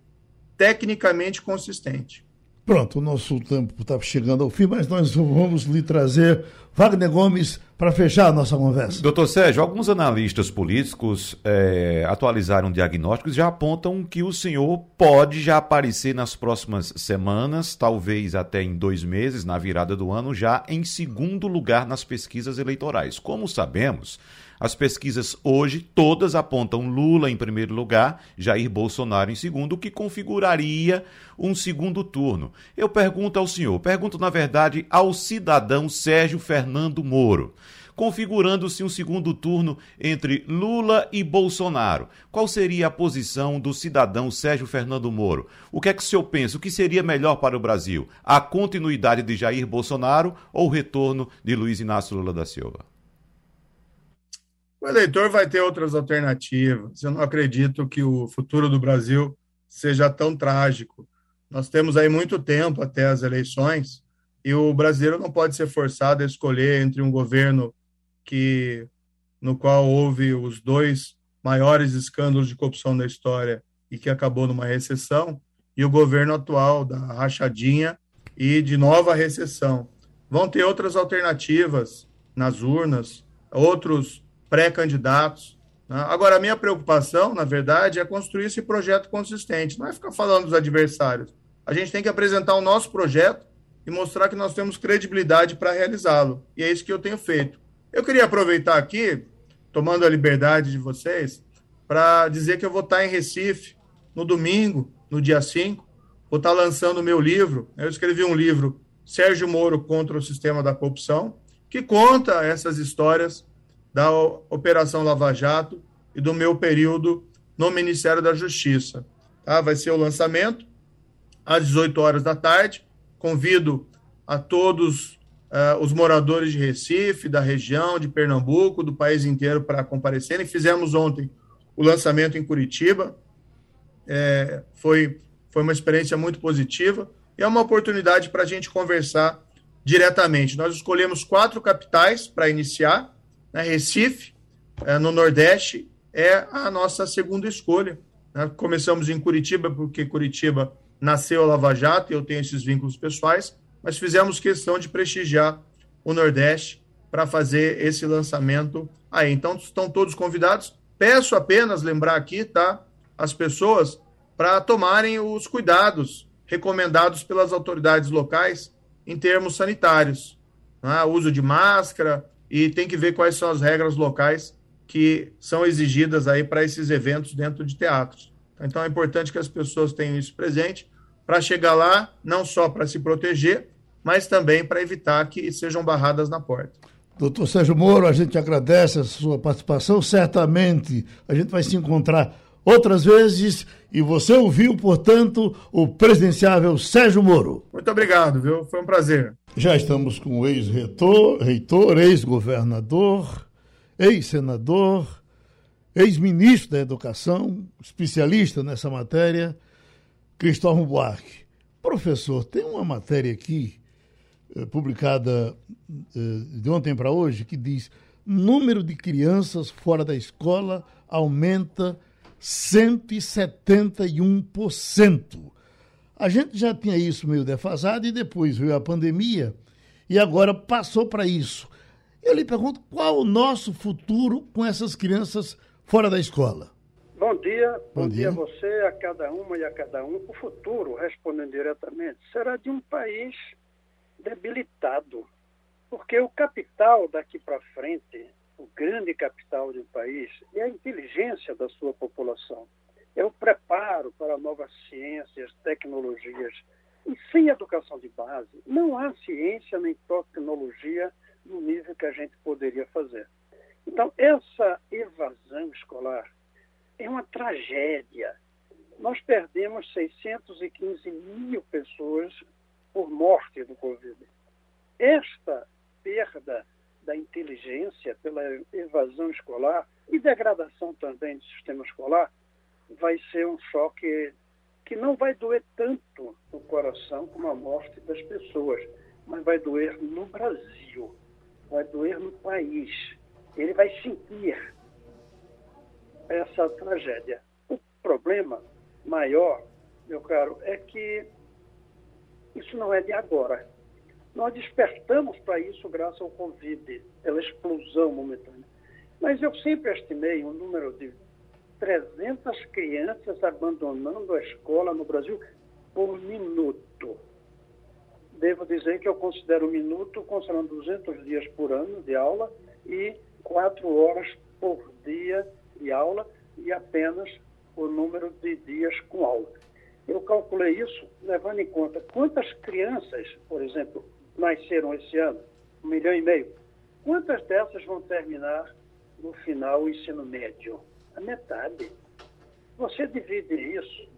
tecnicamente consistente. Pronto, o nosso tempo está chegando ao fim, mas nós vamos lhe trazer Wagner Gomes para fechar a nossa conversa. Doutor Sérgio, alguns analistas políticos é, atualizaram diagnósticos e já apontam que o senhor pode já aparecer nas próximas semanas, talvez até em dois meses, na virada do ano, já em segundo lugar nas pesquisas eleitorais. Como sabemos, as pesquisas hoje todas apontam Lula em primeiro lugar, Jair Bolsonaro em segundo, o que configuraria um segundo turno. Eu pergunto ao senhor, pergunto na verdade ao cidadão Sérgio Fernando Moro. configurando-se um segundo turno entre Lula e Bolsonaro. Qual seria a posição do cidadão Sérgio Fernando Moro? O que é que o senhor pensa? O que seria melhor para o Brasil? A continuidade de Jair Bolsonaro ou o retorno de Luiz Inácio Lula da Silva? O eleitor vai ter outras alternativas. Eu não acredito que o futuro do Brasil seja tão trágico. Nós temos aí muito tempo até as eleições e o brasileiro não pode ser forçado a escolher entre um governo que no qual houve os dois maiores escândalos de corrupção da história e que acabou numa recessão e o governo atual da rachadinha e de nova recessão. Vão ter outras alternativas nas urnas, outros pré-candidatos. Né? Agora, a minha preocupação, na verdade, é construir esse projeto consistente, não é ficar falando dos adversários. A gente tem que apresentar o nosso projeto e mostrar que nós temos credibilidade para realizá-lo. E é isso que eu tenho feito. Eu queria aproveitar aqui, tomando a liberdade de vocês, para dizer que eu vou estar em Recife no domingo, no dia 5. Vou estar lançando o meu livro. Eu escrevi um livro, Sérgio Moro contra o Sistema da Corrupção, que conta essas histórias da Operação Lava Jato e do meu período no Ministério da Justiça. Tá? Vai ser o lançamento às 18 horas da tarde. Convido a todos uh, os moradores de Recife, da região, de Pernambuco, do país inteiro para comparecerem. Fizemos ontem o lançamento em Curitiba. É, foi, foi uma experiência muito positiva e é uma oportunidade para a gente conversar diretamente. Nós escolhemos quatro capitais para iniciar né? Recife, é, no Nordeste, é a nossa segunda escolha. Né? Começamos em Curitiba, porque Curitiba nasceu a Lava Jato e eu tenho esses vínculos pessoais, mas fizemos questão de prestigiar o Nordeste para fazer esse lançamento aí. Então, estão todos convidados. Peço apenas lembrar aqui, tá? As pessoas para tomarem os cuidados recomendados pelas autoridades locais em termos sanitários. Né? Uso de máscara, e tem que ver quais são as regras locais que são exigidas aí para esses eventos dentro de teatros. Então é importante que as pessoas tenham isso presente para chegar lá, não só para se proteger, mas também para evitar que sejam barradas na porta. Doutor Sérgio Moro, a gente agradece a sua participação. Certamente a gente vai se encontrar outras vezes e você ouviu, portanto, o presidenciável Sérgio Moro. Muito obrigado, viu? Foi um prazer. Já estamos com o ex-reitor, reitor, ex-governador, ex-senador, ex-ministro da Educação, especialista nessa matéria, Cristóvão Buarque. Professor, tem uma matéria aqui, eh, publicada eh, de ontem para hoje, que diz: número de crianças fora da escola aumenta 171%. A gente já tinha isso meio defasado e depois veio a pandemia e agora passou para isso. Eu lhe pergunto qual o nosso futuro com essas crianças fora da escola? Bom dia, bom, bom dia. dia a você, a cada uma e a cada um. O futuro, respondendo diretamente, será de um país debilitado, porque o capital daqui para frente, o grande capital de um país, é a inteligência da sua população é o preparo para novas ciências, tecnologias. E sem educação de base, não há ciência nem tecnologia no nível que a gente poderia fazer. Então, essa evasão escolar é uma tragédia. Nós perdemos 615 mil pessoas por morte do Covid. Esta perda da inteligência pela evasão escolar e degradação também do sistema escolar vai ser um choque que não vai doer tanto no coração como a morte das pessoas, mas vai doer no Brasil, vai doer no país. Ele vai sentir essa tragédia. O problema maior, meu caro, é que isso não é de agora. Nós despertamos para isso graças ao Covid, pela explosão momentânea. Mas eu sempre estimei um número de 300 crianças abandonando a escola no Brasil por minuto. Devo dizer que eu considero minuto considerando 200 dias por ano de aula e 4 horas por dia de aula e apenas o número de dias com aula. Eu calculei isso levando em conta quantas crianças, por exemplo, nasceram esse ano, um milhão e meio. Quantas dessas vão terminar no final o ensino médio? A metade. Você divide isso,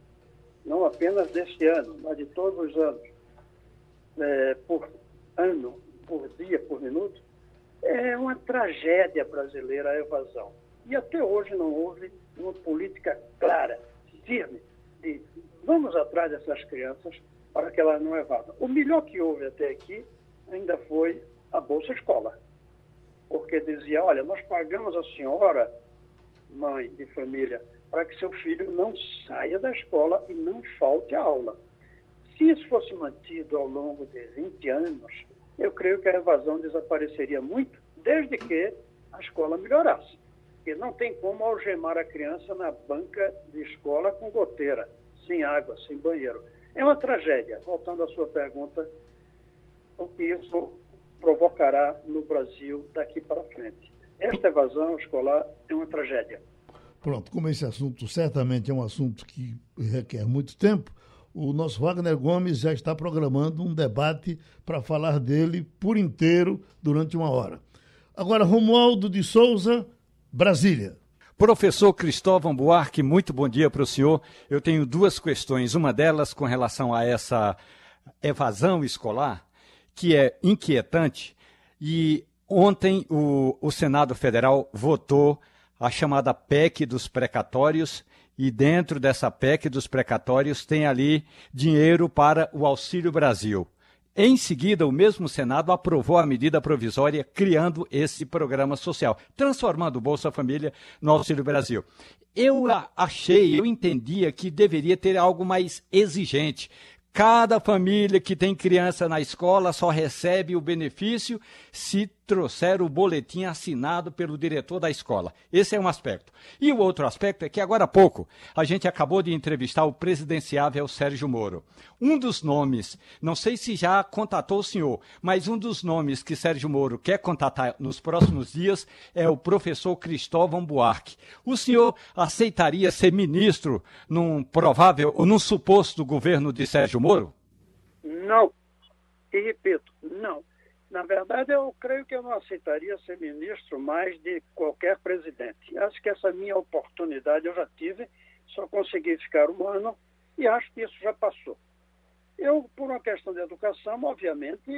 não apenas deste ano, mas de todos os anos, é, por ano, por dia, por minuto, é uma tragédia brasileira a evasão. E até hoje não houve uma política clara, firme, de vamos atrás dessas crianças para que elas não evadam. O melhor que houve até aqui ainda foi a Bolsa Escola. Porque dizia, olha, nós pagamos a senhora, mãe de família, para que seu filho não saia da escola e não falte a aula. Se isso fosse mantido ao longo de 20 anos, eu creio que a evasão desapareceria muito, desde que a escola melhorasse. Porque não tem como algemar a criança na banca de escola com goteira, sem água, sem banheiro. É uma tragédia. Voltando à sua pergunta, o que isso provocará no Brasil daqui para frente. Esta evasão escolar é uma tragédia. Pronto, como esse assunto certamente é um assunto que requer muito tempo, o nosso Wagner Gomes já está programando um debate para falar dele por inteiro durante uma hora. Agora, Romualdo de Souza, Brasília. Professor Cristóvão Buarque, muito bom dia para o senhor. Eu tenho duas questões. Uma delas com relação a essa evasão escolar, que é inquietante. E ontem o, o Senado Federal votou a chamada PEC dos precatórios e dentro dessa PEC dos precatórios tem ali dinheiro para o Auxílio Brasil. Em seguida, o mesmo Senado aprovou a medida provisória criando esse programa social, transformando o Bolsa Família no Auxílio Brasil. Eu achei, eu entendia que deveria ter algo mais exigente. Cada família que tem criança na escola só recebe o benefício se trouxer o boletim assinado pelo diretor da escola. Esse é um aspecto. E o outro aspecto é que agora há pouco a gente acabou de entrevistar o presidenciável Sérgio Moro. Um dos nomes, não sei se já contatou o senhor, mas um dos nomes que Sérgio Moro quer contatar nos próximos dias é o professor Cristóvão Buarque. O senhor aceitaria ser ministro num provável ou num suposto governo de Sérgio Moro? Não. E repito, não na verdade, eu creio que eu não aceitaria ser ministro mais de qualquer presidente. Acho que essa minha oportunidade eu já tive, só consegui ficar um ano e acho que isso já passou. Eu, por uma questão de educação, obviamente,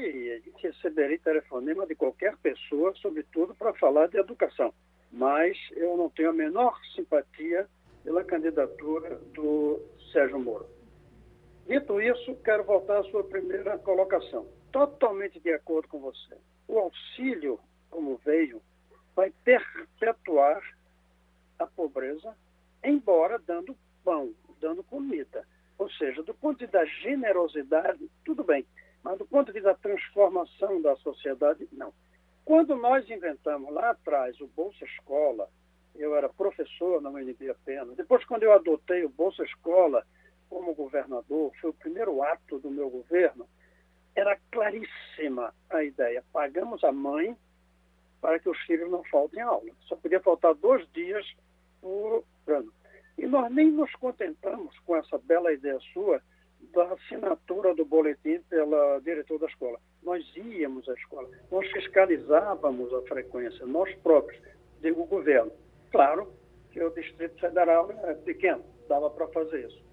receberei telefonema de qualquer pessoa, sobretudo para falar de educação. Mas eu não tenho a menor simpatia pela candidatura do Sérgio Moro. Dito isso, quero voltar à sua primeira colocação totalmente de acordo com você. O auxílio, como veio, vai perpetuar a pobreza, embora dando pão, dando comida. Ou seja, do ponto de vista da generosidade, tudo bem, mas do ponto de vista da transformação da sociedade, não. Quando nós inventamos lá atrás o Bolsa Escola, eu era professor na UNB apenas, depois quando eu adotei o Bolsa Escola como governador, foi o primeiro ato do meu governo, era claríssima a ideia. Pagamos a mãe para que os filhos não faltem aula. Só podia faltar dois dias por ano. E nós nem nos contentamos com essa bela ideia sua da assinatura do boletim pela diretora da escola. Nós íamos à escola, nós fiscalizávamos a frequência, nós próprios, digo o governo. Claro que o Distrito Federal é pequeno, dava para fazer isso.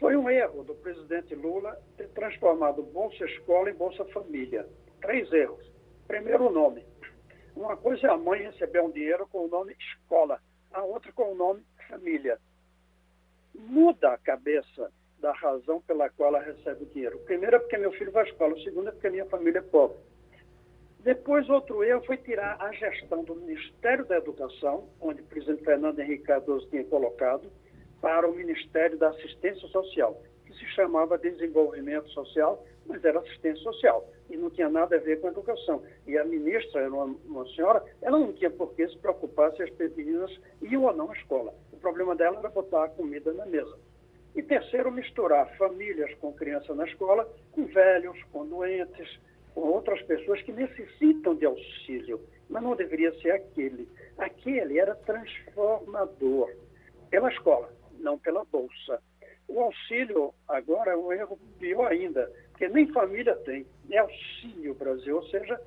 Foi um erro do presidente Lula ter transformado Bolsa Escola em Bolsa Família. Três erros. Primeiro, o nome. Uma coisa é a mãe receber um dinheiro com o nome escola, a outra com o nome família. Muda a cabeça da razão pela qual ela recebe o dinheiro. Primeiro é porque meu filho vai à escola, o segundo é porque minha família é pobre. Depois, outro erro foi tirar a gestão do Ministério da Educação, onde o presidente Fernando Henrique Cardoso tinha colocado, para o Ministério da Assistência Social, que se chamava Desenvolvimento Social, mas era assistência social e não tinha nada a ver com educação. E a ministra era uma, uma senhora, ela não tinha por que se preocupar se as meninas iam ou não à escola. O problema dela era botar a comida na mesa. E terceiro, misturar famílias com crianças na escola com velhos, com doentes, com outras pessoas que necessitam de auxílio. Mas não deveria ser aquele. Aquele era transformador pela escola não pela bolsa. O auxílio agora é um erro pior ainda, porque nem família tem, é auxílio Brasil, ou seja,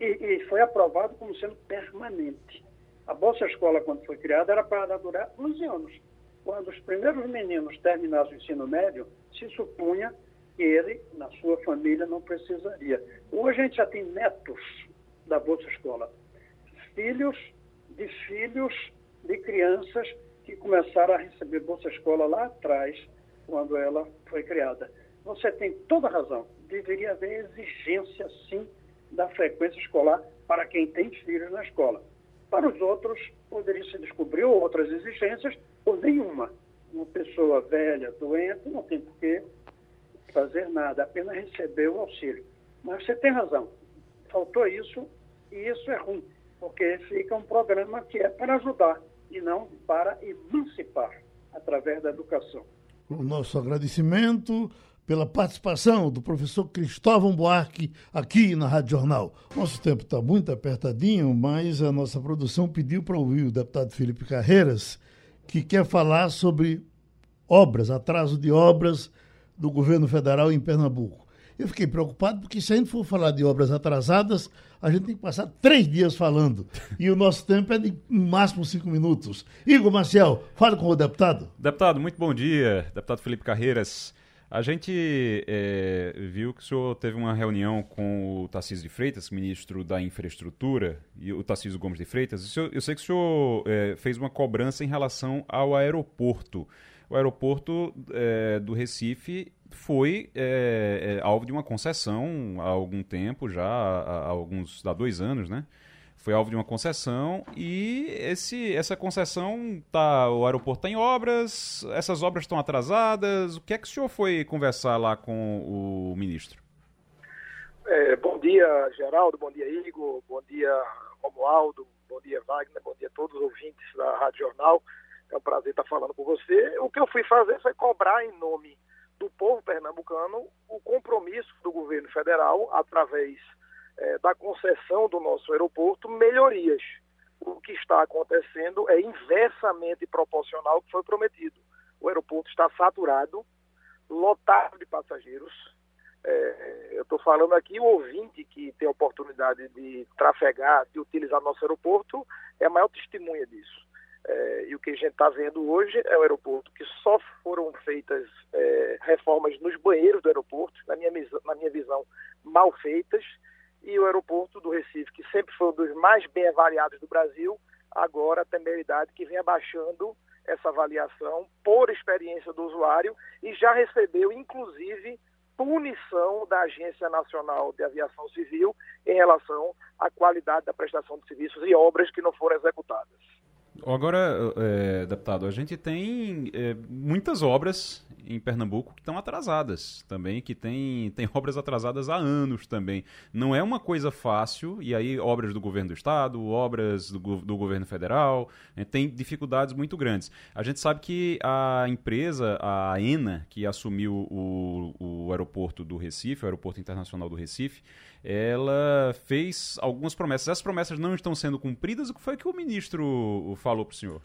e, e foi aprovado como sendo permanente. A Bolsa Escola, quando foi criada, era para durar 11 anos. Quando os primeiros meninos terminassem o ensino médio, se supunha que ele, na sua família, não precisaria. Hoje a gente já tem netos da Bolsa Escola, filhos de filhos de crianças que começaram a receber Bolsa Escola lá atrás, quando ela foi criada. Você tem toda razão. Deveria haver exigência, sim, da frequência escolar para quem tem filhos na escola. Para os outros, poderia se descobrir outras exigências ou nenhuma. Uma pessoa velha, doente, não tem por que fazer nada, apenas receber o auxílio. Mas você tem razão. Faltou isso e isso é ruim, porque fica um programa que é para ajudar e não para emancipar através da educação. O nosso agradecimento pela participação do professor Cristóvão Buarque aqui na Rádio Jornal. Nosso tempo está muito apertadinho, mas a nossa produção pediu para ouvir o deputado Felipe Carreiras, que quer falar sobre obras, atraso de obras do governo federal em Pernambuco. Eu fiquei preocupado porque se a gente for falar de obras atrasadas, a gente tem que passar três dias falando. E o nosso tempo é de no máximo cinco minutos. Igor Marcial, fale com o deputado. Deputado, muito bom dia. Deputado Felipe Carreiras. A gente é, viu que o senhor teve uma reunião com o Tarcísio de Freitas, ministro da Infraestrutura, e o Tarcísio Gomes de Freitas. Eu sei que o senhor é, fez uma cobrança em relação ao aeroporto. O aeroporto é, do Recife foi é, alvo de uma concessão há algum tempo, já há, alguns, há dois anos, né? Foi alvo de uma concessão e esse, essa concessão tá, o aeroporto está em obras, essas obras estão atrasadas. O que é que o senhor foi conversar lá com o ministro? É, bom dia, Geraldo, bom dia, Igor, bom dia, Romualdo, bom dia, Wagner, bom dia a todos os ouvintes da Rádio Jornal. É um prazer estar falando com você. O que eu fui fazer foi cobrar em nome do povo pernambucano o compromisso do governo federal, através é, da concessão do nosso aeroporto, melhorias. O que está acontecendo é inversamente proporcional ao que foi prometido. O aeroporto está saturado, lotado de passageiros. É, eu estou falando aqui, o ouvinte que tem a oportunidade de trafegar, de utilizar nosso aeroporto, é a maior testemunha disso. É, e o que a gente está vendo hoje é o aeroporto que só foram feitas é, reformas nos banheiros do aeroporto, na minha, na minha visão, mal feitas, e o aeroporto do Recife, que sempre foi um dos mais bem avaliados do Brasil, agora tem meia-idade que vem abaixando essa avaliação por experiência do usuário e já recebeu, inclusive, punição da Agência Nacional de Aviação Civil em relação à qualidade da prestação de serviços e obras que não foram executadas. Agora, é, deputado, a gente tem é, muitas obras em Pernambuco que estão atrasadas também, que tem, tem obras atrasadas há anos também. Não é uma coisa fácil, e aí obras do governo do estado, obras do, do governo federal, é, tem dificuldades muito grandes. A gente sabe que a empresa, a ENA, que assumiu o, o aeroporto do Recife, o aeroporto internacional do Recife, ela fez algumas promessas. Essas promessas não estão sendo cumpridas. O que foi que o ministro falou para o senhor?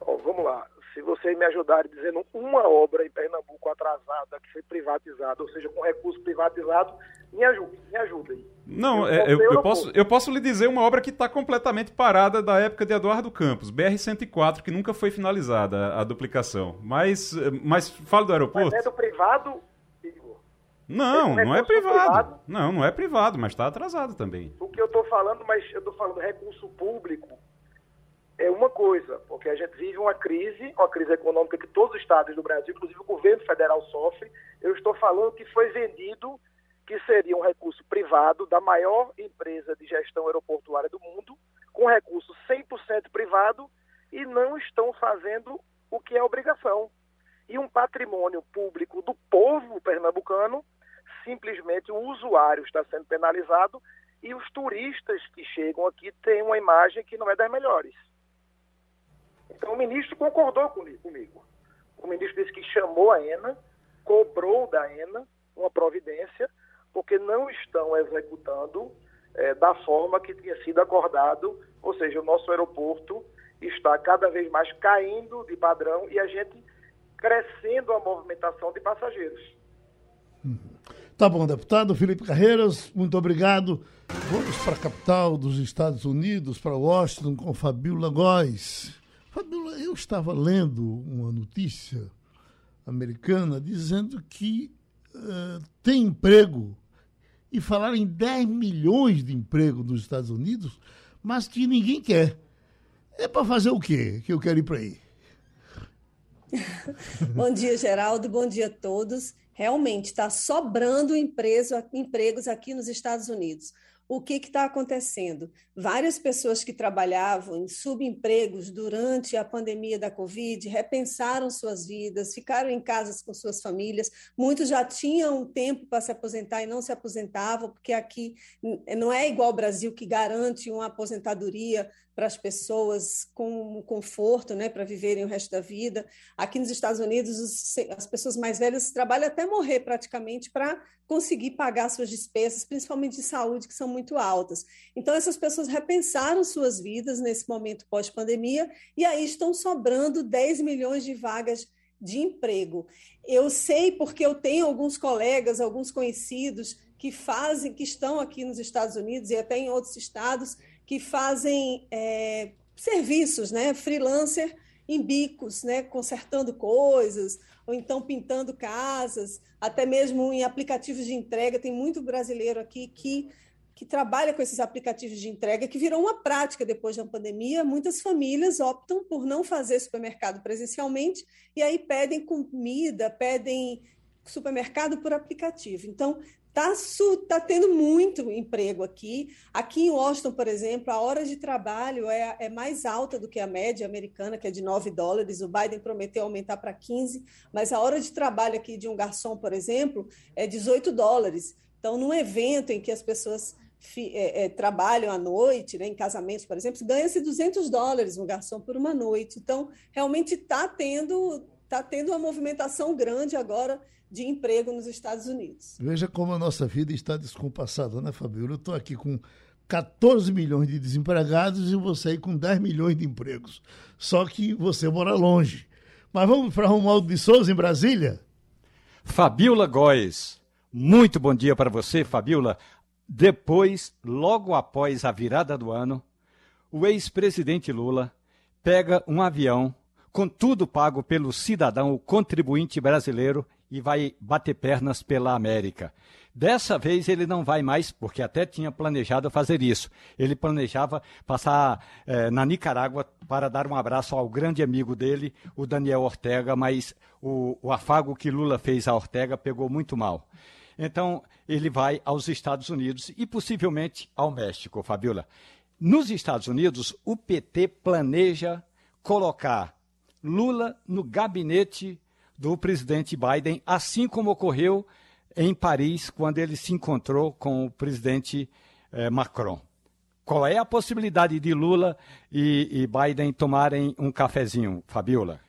Oh, vamos lá. Se vocês me ajudarem dizendo uma obra em Pernambuco atrasada que foi privatizada, ou seja, com recurso privatizado, me ajude, me ajudem. Não, eu, é, eu, eu posso, eu posso lhe dizer uma obra que está completamente parada da época de Eduardo Campos, BR-104, que nunca foi finalizada a, a duplicação. Mas, mas fala do aeroporto. Mas é do privado não, não é privado. privado. Não, não é privado, mas está atrasado também. O que eu estou falando, mas eu estou falando recurso público é uma coisa, porque a gente vive uma crise, uma crise econômica que todos os estados do Brasil, inclusive o governo federal sofre. Eu estou falando que foi vendido que seria um recurso privado da maior empresa de gestão aeroportuária do mundo, com recurso 100% privado e não estão fazendo o que é obrigação. E um patrimônio público do povo pernambucano simplesmente o usuário está sendo penalizado e os turistas que chegam aqui têm uma imagem que não é das melhores. Então o ministro concordou comigo. O ministro disse que chamou a ENA, cobrou da ENA uma providência, porque não estão executando é, da forma que tinha sido acordado, ou seja, o nosso aeroporto está cada vez mais caindo de padrão e a gente crescendo a movimentação de passageiros. Uhum. Tá bom, deputado Felipe Carreiras, muito obrigado. Vamos para a capital dos Estados Unidos, para Washington, com Fabiola Góes. Fabiola, eu estava lendo uma notícia americana dizendo que uh, tem emprego e falaram em 10 milhões de emprego nos Estados Unidos, mas que ninguém quer. É para fazer o quê que eu quero ir para aí? Bom dia, Geraldo. Bom dia a todos. Realmente está sobrando emprego, empregos aqui nos Estados Unidos o que está acontecendo? Várias pessoas que trabalhavam em subempregos durante a pandemia da Covid repensaram suas vidas, ficaram em casas com suas famílias. Muitos já tinham tempo para se aposentar e não se aposentavam, porque aqui não é igual ao Brasil, que garante uma aposentadoria para as pessoas com conforto, né, para viverem o resto da vida. Aqui nos Estados Unidos, as pessoas mais velhas trabalham até morrer praticamente para conseguir pagar suas despesas, principalmente de saúde, que são muito altas. Então, essas pessoas repensaram suas vidas nesse momento pós-pandemia e aí estão sobrando 10 milhões de vagas de emprego. Eu sei porque eu tenho alguns colegas, alguns conhecidos que fazem, que estão aqui nos Estados Unidos e até em outros estados, que fazem é, serviços, né, freelancer em bicos, né, consertando coisas, ou então pintando casas, até mesmo em aplicativos de entrega. Tem muito brasileiro aqui que, que trabalha com esses aplicativos de entrega, que virou uma prática depois da pandemia. Muitas famílias optam por não fazer supermercado presencialmente e aí pedem comida, pedem supermercado por aplicativo. Então, Está tá tendo muito emprego aqui. Aqui em Washington, por exemplo, a hora de trabalho é, é mais alta do que a média americana, que é de 9 dólares. O Biden prometeu aumentar para 15, mas a hora de trabalho aqui de um garçom, por exemplo, é 18 dólares. Então, num evento em que as pessoas é, é, trabalham à noite, né, em casamentos, por exemplo, ganha-se 200 dólares um garçom por uma noite. Então, realmente está tendo, tá tendo uma movimentação grande agora de emprego nos Estados Unidos. Veja como a nossa vida está descompassada, né, Fabiola? Eu estou aqui com 14 milhões de desempregados e você aí com 10 milhões de empregos. Só que você mora longe. Mas vamos para Romualdo de Souza, em Brasília? Fabiola Góes, muito bom dia para você, Fabiola. Depois, logo após a virada do ano, o ex-presidente Lula pega um avião com tudo pago pelo cidadão, o contribuinte brasileiro, e vai bater pernas pela América. Dessa vez ele não vai mais, porque até tinha planejado fazer isso. Ele planejava passar eh, na Nicarágua para dar um abraço ao grande amigo dele, o Daniel Ortega, mas o, o afago que Lula fez a Ortega pegou muito mal. Então, ele vai aos Estados Unidos e possivelmente ao México, Fabiola. Nos Estados Unidos, o PT planeja colocar Lula no gabinete do presidente Biden, assim como ocorreu em Paris, quando ele se encontrou com o presidente eh, Macron. Qual é a possibilidade de Lula e, e Biden tomarem um cafezinho, Fabiola?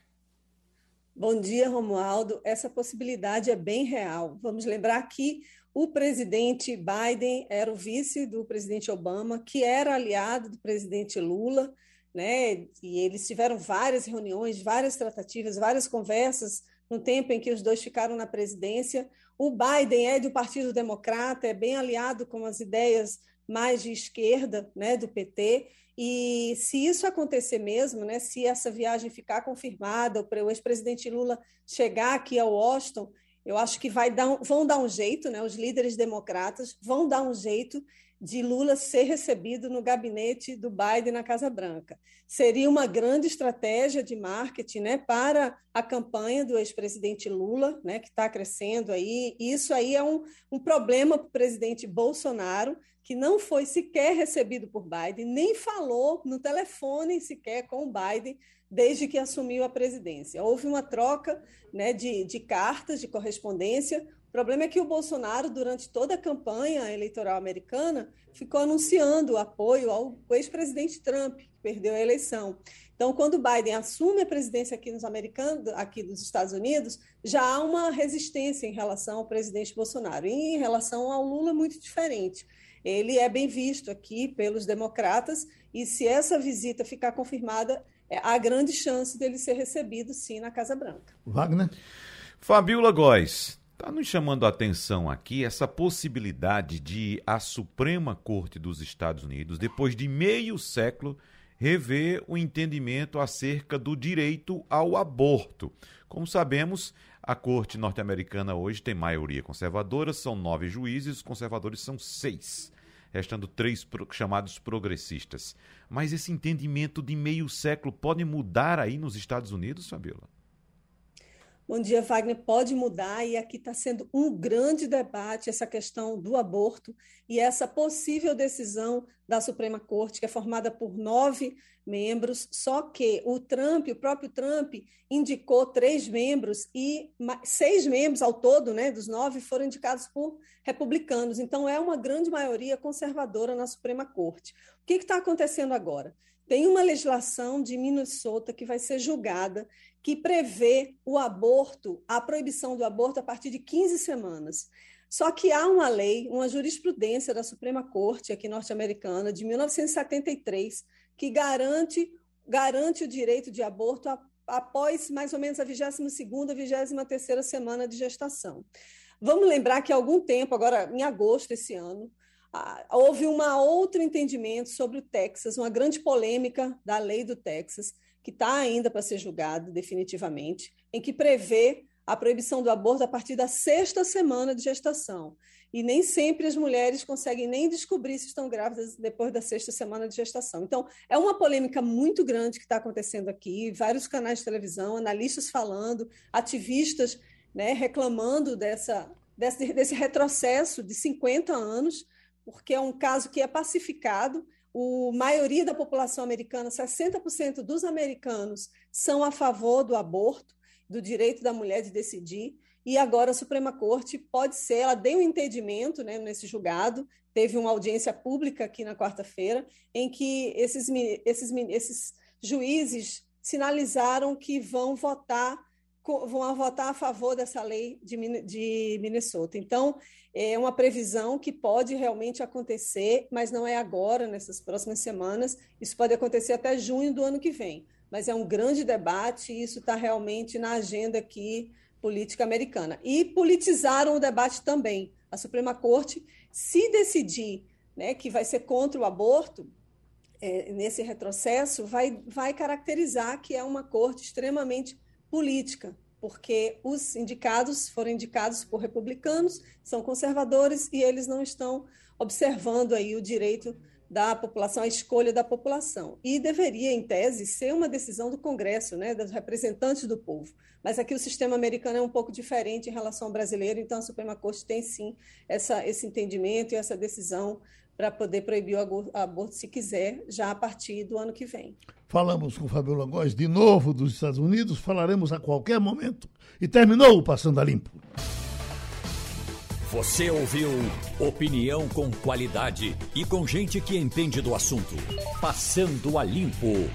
Bom dia, Romualdo. Essa possibilidade é bem real. Vamos lembrar que o presidente Biden era o vice do presidente Obama, que era aliado do presidente Lula, né? E eles tiveram várias reuniões, várias tratativas, várias conversas no tempo em que os dois ficaram na presidência. O Biden é do Partido Democrata, é bem aliado com as ideias mais de esquerda né, do PT. E se isso acontecer mesmo, né, se essa viagem ficar confirmada, o ex-presidente Lula chegar aqui a Washington, eu acho que vai dar vão dar um jeito, né, os líderes democratas vão dar um jeito de Lula ser recebido no gabinete do Biden na Casa Branca. Seria uma grande estratégia de marketing né, para a campanha do ex-presidente Lula, né, que está crescendo aí. Isso aí é um, um problema para o presidente Bolsonaro, que não foi sequer recebido por Biden, nem falou no telefone sequer com o Biden desde que assumiu a presidência. Houve uma troca né, de, de cartas, de correspondência, o problema é que o Bolsonaro, durante toda a campanha eleitoral americana, ficou anunciando o apoio ao ex-presidente Trump, que perdeu a eleição. Então, quando Biden assume a presidência aqui nos americanos, aqui dos Estados Unidos, já há uma resistência em relação ao presidente Bolsonaro. E em relação ao Lula, muito diferente. Ele é bem visto aqui pelos democratas, e se essa visita ficar confirmada, é, há grande chance dele ser recebido, sim, na Casa Branca. Wagner? Fabiola Góes, Está nos chamando a atenção aqui essa possibilidade de a Suprema Corte dos Estados Unidos, depois de meio século, rever o entendimento acerca do direito ao aborto. Como sabemos, a Corte norte-americana hoje tem maioria conservadora, são nove juízes, os conservadores são seis, restando três chamados progressistas. Mas esse entendimento de meio século pode mudar aí nos Estados Unidos, Fabiola? Bom dia, Wagner. Pode mudar, e aqui está sendo um grande debate essa questão do aborto e essa possível decisão da Suprema Corte, que é formada por nove membros, só que o Trump, o próprio Trump, indicou três membros e seis membros ao todo, né, dos nove, foram indicados por republicanos. Então, é uma grande maioria conservadora na Suprema Corte. O que está acontecendo agora? Tem uma legislação de Minnesota que vai ser julgada que prevê o aborto, a proibição do aborto a partir de 15 semanas. Só que há uma lei, uma jurisprudência da Suprema Corte aqui norte-americana de 1973 que garante garante o direito de aborto a, após mais ou menos a 22ª, 23ª semana de gestação. Vamos lembrar que há algum tempo, agora em agosto desse ano, houve um outro entendimento sobre o Texas, uma grande polêmica da lei do Texas, que está ainda para ser julgado definitivamente, em que prevê a proibição do aborto a partir da sexta semana de gestação. E nem sempre as mulheres conseguem nem descobrir se estão grávidas depois da sexta semana de gestação. Então, é uma polêmica muito grande que está acontecendo aqui, vários canais de televisão, analistas falando, ativistas né, reclamando dessa, desse, desse retrocesso de 50 anos, porque é um caso que é pacificado, a maioria da população americana, 60% dos americanos, são a favor do aborto, do direito da mulher de decidir, e agora a Suprema Corte pode ser, ela deu um entendimento né, nesse julgado, teve uma audiência pública aqui na quarta-feira, em que esses, esses, esses juízes sinalizaram que vão votar vão votar a favor dessa lei de, Minnesota. Então, é uma previsão que pode realmente acontecer, mas não é agora, nessas próximas semanas. Isso pode acontecer até junho do ano que vem. Mas é um grande debate e isso está realmente na agenda aqui política americana. E politizaram o debate também. A Suprema Corte, se decidir né, que vai ser contra o aborto, é, nesse retrocesso, vai, vai caracterizar que é uma corte extremamente política, porque os indicados foram indicados por republicanos, são conservadores e eles não estão observando aí o direito da população, a escolha da população. E deveria, em tese, ser uma decisão do Congresso, né, dos representantes do povo. Mas aqui o sistema americano é um pouco diferente em relação ao brasileiro, então a Suprema Corte tem sim essa, esse entendimento e essa decisão para poder proibir o aborto, se quiser, já a partir do ano que vem. Falamos com Fabiola Góes de novo dos Estados Unidos, falaremos a qualquer momento. E terminou o Passando a Limpo. Você ouviu opinião com qualidade e com gente que entende do assunto. Passando a Limpo.